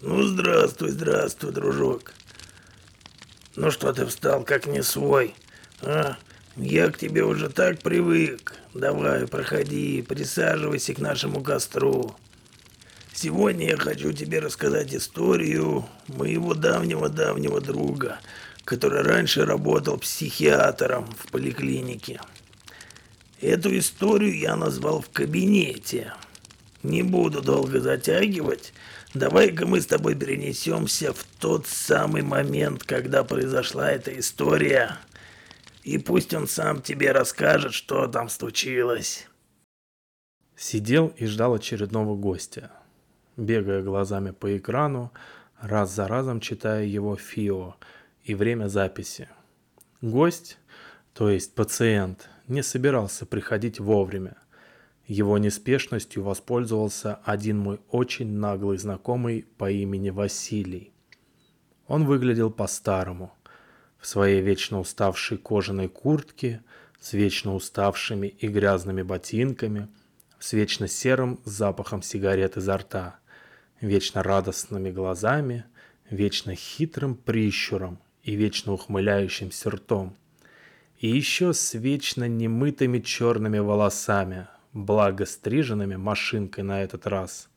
Ну, здравствуй, здравствуй, дружок. Ну что ты встал, как не свой, а? Я к тебе уже так привык. Давай, проходи, присаживайся к нашему костру. Сегодня я хочу тебе рассказать историю моего давнего-давнего друга, который раньше работал психиатром в поликлинике. Эту историю я назвал в кабинете. Не буду долго затягивать. Давай-ка мы с тобой перенесемся в тот самый момент, когда произошла эта история. И пусть он сам тебе расскажет, что там случилось. Сидел и ждал очередного гостя, бегая глазами по экрану, раз за разом читая его ФИО и время записи. Гость, то есть пациент, не собирался приходить вовремя – его неспешностью воспользовался один мой очень наглый знакомый по имени Василий. Он выглядел по-старому, в своей вечно уставшей кожаной куртке, с вечно уставшими и грязными ботинками, с вечно серым запахом сигарет изо рта, вечно радостными глазами, вечно хитрым прищуром и вечно ухмыляющимся ртом. И еще с вечно немытыми черными волосами, благо стриженными машинкой на этот раз.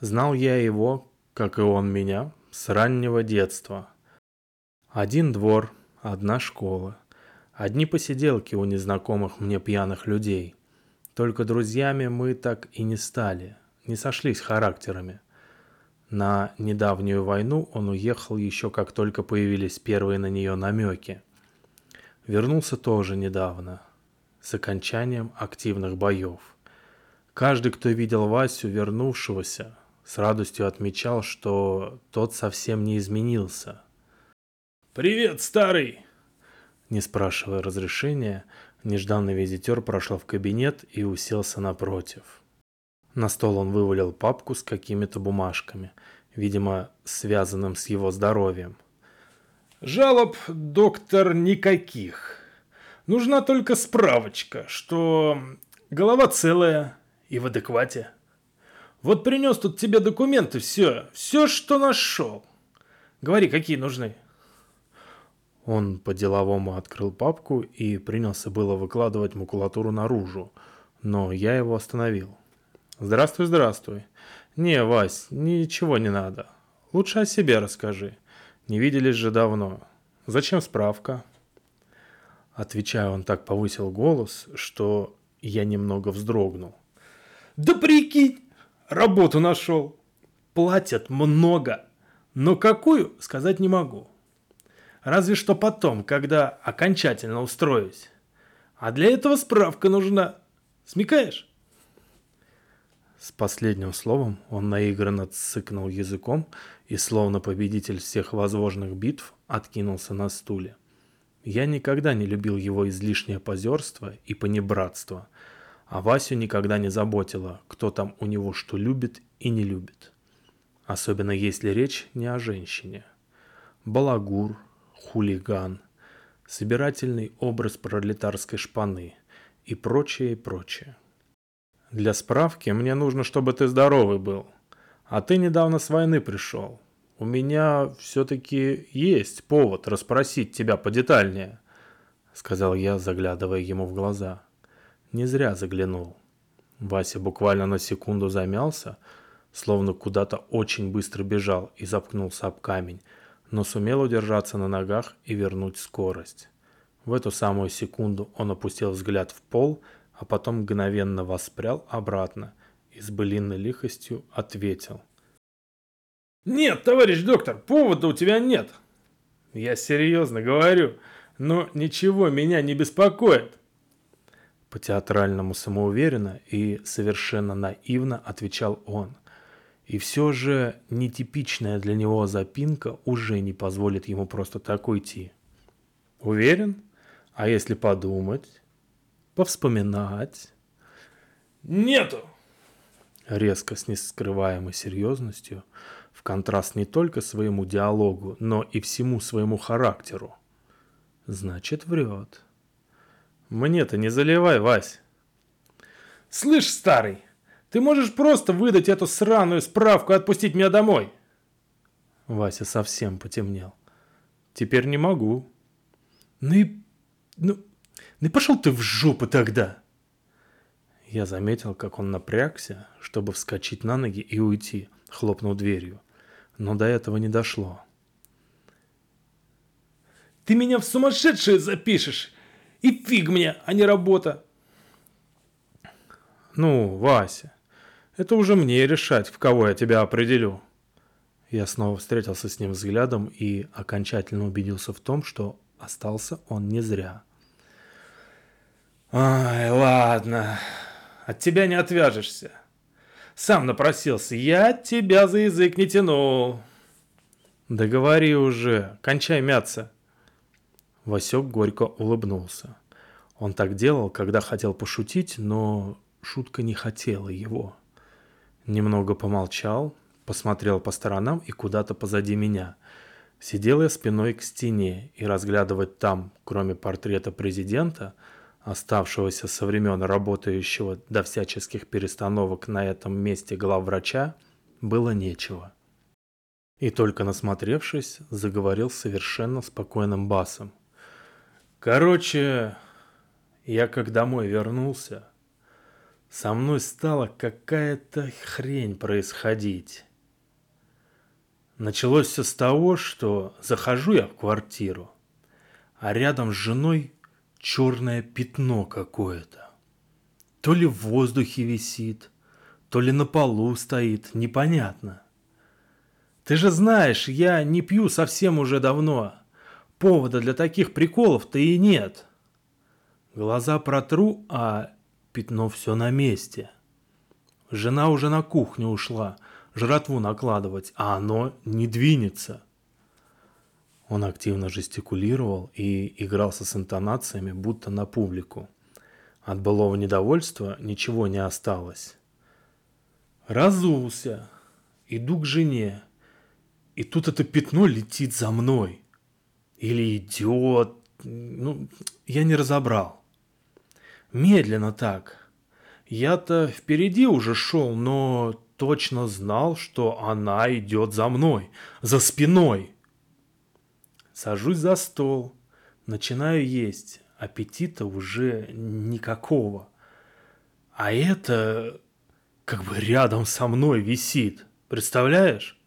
Знал я его, как и он меня, с раннего детства. Один двор, одна школа, одни посиделки у незнакомых мне пьяных людей. Только друзьями мы так и не стали, не сошлись характерами. На недавнюю войну он уехал еще как только появились первые на нее намеки. Вернулся тоже недавно, с окончанием активных боев. Каждый, кто видел Васю, вернувшегося, с радостью отмечал, что тот совсем не изменился. «Привет, старый!» Не спрашивая разрешения, нежданный визитер прошел в кабинет и уселся напротив. На стол он вывалил папку с какими-то бумажками, видимо, связанным с его здоровьем. «Жалоб, доктор, никаких. Нужна только справочка, что голова целая и в адеквате. Вот принес тут тебе документы, все, все, что нашел. Говори, какие нужны. Он по-деловому открыл папку и принялся было выкладывать макулатуру наружу, но я его остановил. «Здравствуй, здравствуй. Не, Вась, ничего не надо. Лучше о себе расскажи. Не виделись же давно. Зачем справка?» Отвечая, он так повысил голос, что я немного вздрогнул. «Да прикинь, работу нашел. Платят много, но какую, сказать не могу. Разве что потом, когда окончательно устроюсь. А для этого справка нужна. Смекаешь?» С последним словом он наигранно цыкнул языком и, словно победитель всех возможных битв, откинулся на стуле. Я никогда не любил его излишнее позерство и понебратство, а Васю никогда не заботило, кто там у него что любит и не любит. Особенно если речь не о женщине. Балагур, хулиган, собирательный образ пролетарской шпаны и прочее, и прочее. Для справки мне нужно, чтобы ты здоровый был. А ты недавно с войны пришел у меня все-таки есть повод расспросить тебя подетальнее», — сказал я, заглядывая ему в глаза. Не зря заглянул. Вася буквально на секунду замялся, словно куда-то очень быстро бежал и запкнулся об камень, но сумел удержаться на ногах и вернуть скорость. В эту самую секунду он опустил взгляд в пол, а потом мгновенно воспрял обратно и с былинной лихостью ответил. Нет, товарищ доктор, повода у тебя нет. Я серьезно говорю, но ничего меня не беспокоит. По-театральному самоуверенно и совершенно наивно отвечал он. И все же нетипичная для него запинка уже не позволит ему просто так уйти. Уверен? А если подумать? Повспоминать? Нету! Резко с нескрываемой серьезностью в контраст не только своему диалогу, но и всему своему характеру. Значит, врет. Мне-то не заливай, Вась. Слышь, старый, Ты можешь просто выдать эту сраную справку и отпустить меня домой?» Вася совсем потемнел. «Теперь не могу». «Ну и... ну... ну и пошел ты в жопу тогда!» Я заметил, как он напрягся, чтобы вскочить на ноги и уйти, хлопнув дверью. Но до этого не дошло. «Ты меня в сумасшедшие запишешь! И фиг мне, а не работа!» «Ну, Вася, это уже мне решать, в кого я тебя определю». Я снова встретился с ним взглядом и окончательно убедился в том, что остался он не зря. «Ай, ладно», от тебя не отвяжешься. Сам напросился, я тебя за язык не тянул. Да говори уже, кончай мяться. Васек горько улыбнулся. Он так делал, когда хотел пошутить, но шутка не хотела его. Немного помолчал, посмотрел по сторонам и куда-то позади меня. Сидел я спиной к стене, и разглядывать там, кроме портрета президента, оставшегося со времен работающего до всяческих перестановок на этом месте главврача, было нечего. И только насмотревшись, заговорил совершенно спокойным басом. Короче, я как домой вернулся, со мной стала какая-то хрень происходить. Началось все с того, что захожу я в квартиру, а рядом с женой черное пятно какое-то. То ли в воздухе висит, то ли на полу стоит, непонятно. Ты же знаешь, я не пью совсем уже давно. Повода для таких приколов-то и нет. Глаза протру, а пятно все на месте. Жена уже на кухню ушла, жратву накладывать, а оно не двинется. Он активно жестикулировал и игрался с интонациями, будто на публику. От былого недовольства ничего не осталось. Разулся, иду к жене, и тут это пятно летит за мной. Или идет, ну, я не разобрал. Медленно так. Я-то впереди уже шел, но точно знал, что она идет за мной, за спиной. Сажусь за стол, начинаю есть. Аппетита уже никакого. А это как бы рядом со мной висит. Представляешь?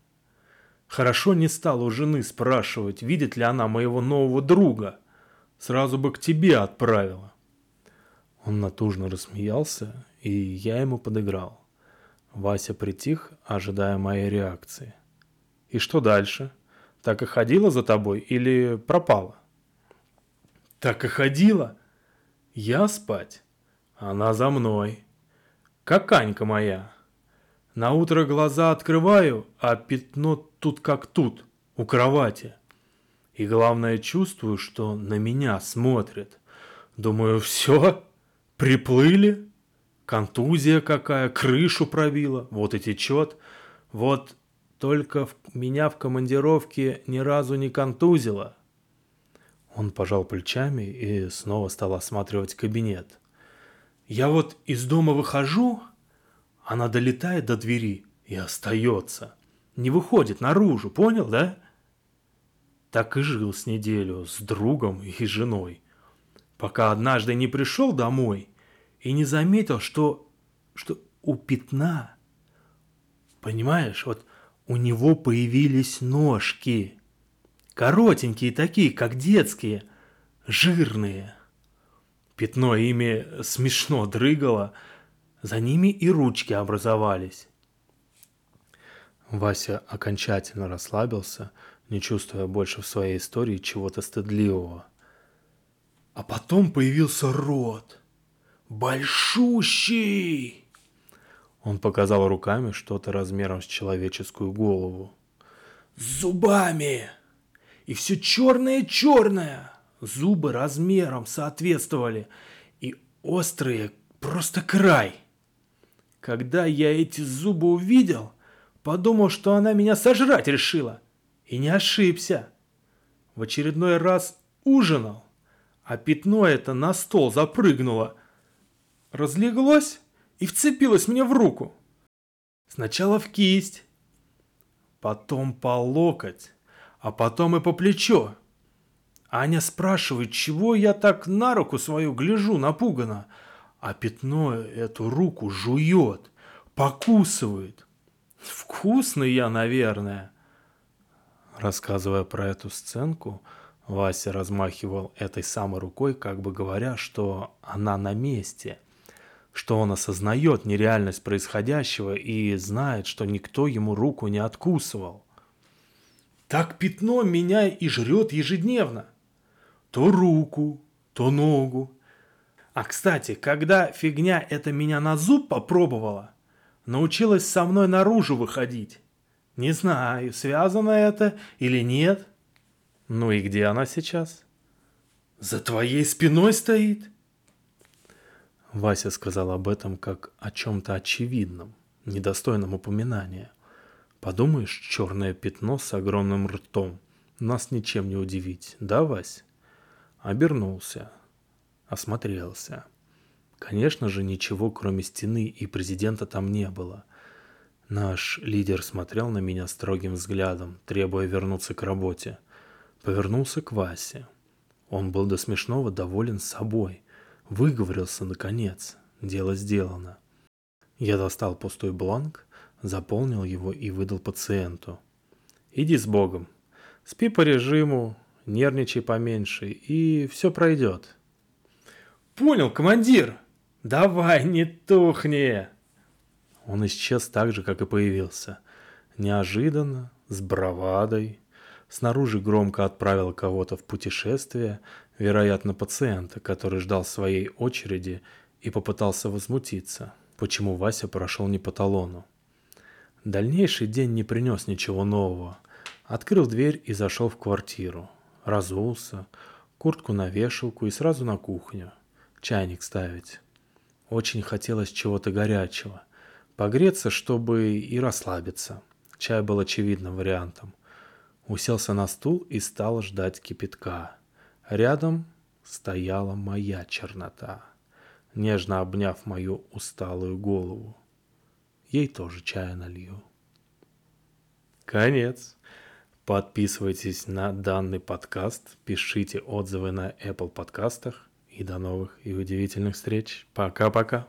Хорошо не стал у жены спрашивать, видит ли она моего нового друга. Сразу бы к тебе отправила. Он натужно рассмеялся, и я ему подыграл. Вася притих, ожидая моей реакции. И что дальше? — так и ходила за тобой или пропала? Так и ходила. Я спать, она за мной. Как Анька моя. На утро глаза открываю, а пятно тут как тут, у кровати. И главное чувствую, что на меня смотрит. Думаю, все, приплыли. Контузия какая, крышу пробила, вот и течет. Вот только в меня в командировке ни разу не контузило. Он пожал плечами и снова стал осматривать кабинет. Я вот из дома выхожу, она долетает до двери и остается. Не выходит наружу, понял, да? Так и жил с неделю с другом и женой. Пока однажды не пришел домой и не заметил, что, что у пятна, понимаешь, вот у него появились ножки. Коротенькие такие, как детские, жирные. Пятно ими смешно дрыгало, за ними и ручки образовались. Вася окончательно расслабился, не чувствуя больше в своей истории чего-то стыдливого. А потом появился рот. Большущий! Он показал руками что-то размером с человеческую голову. «С зубами! И все черное-черное! Зубы размером соответствовали, и острые просто край. Когда я эти зубы увидел, подумал, что она меня сожрать решила. И не ошибся. В очередной раз ужинал, а пятно это на стол запрыгнуло. Разлеглось и вцепилась мне в руку. Сначала в кисть, потом по локоть, а потом и по плечо. Аня спрашивает, чего я так на руку свою гляжу напуганно, а пятно эту руку жует, покусывает. Вкусный я, наверное. Рассказывая про эту сценку, Вася размахивал этой самой рукой, как бы говоря, что она на месте, что он осознает нереальность происходящего и знает, что никто ему руку не откусывал. Так пятно меня и жрет ежедневно. То руку, то ногу. А кстати, когда фигня эта меня на зуб попробовала, научилась со мной наружу выходить. Не знаю, связано это или нет. Ну и где она сейчас? За твоей спиной стоит. Вася сказал об этом как о чем-то очевидном, недостойном упоминания. Подумаешь, черное пятно с огромным ртом. Нас ничем не удивить, да, Вась? Обернулся, осмотрелся. Конечно же, ничего кроме стены и президента там не было. Наш лидер смотрел на меня строгим взглядом, требуя вернуться к работе. Повернулся к Васе. Он был до смешного доволен собой. Выговорился, наконец. Дело сделано. Я достал пустой бланк, заполнил его и выдал пациенту. «Иди с Богом. Спи по режиму, нервничай поменьше, и все пройдет». «Понял, командир! Давай, не тухни!» Он исчез так же, как и появился. Неожиданно, с бравадой. Снаружи громко отправил кого-то в путешествие, вероятно, пациента, который ждал своей очереди и попытался возмутиться, почему Вася прошел не по талону. Дальнейший день не принес ничего нового. Открыл дверь и зашел в квартиру. Разулся, куртку на вешалку и сразу на кухню. Чайник ставить. Очень хотелось чего-то горячего – Погреться, чтобы и расслабиться. Чай был очевидным вариантом. Уселся на стул и стал ждать кипятка. Рядом стояла моя чернота, нежно обняв мою усталую голову. Ей тоже чая налью. Конец. Подписывайтесь на данный подкаст, пишите отзывы на Apple подкастах и до новых и удивительных встреч. Пока-пока.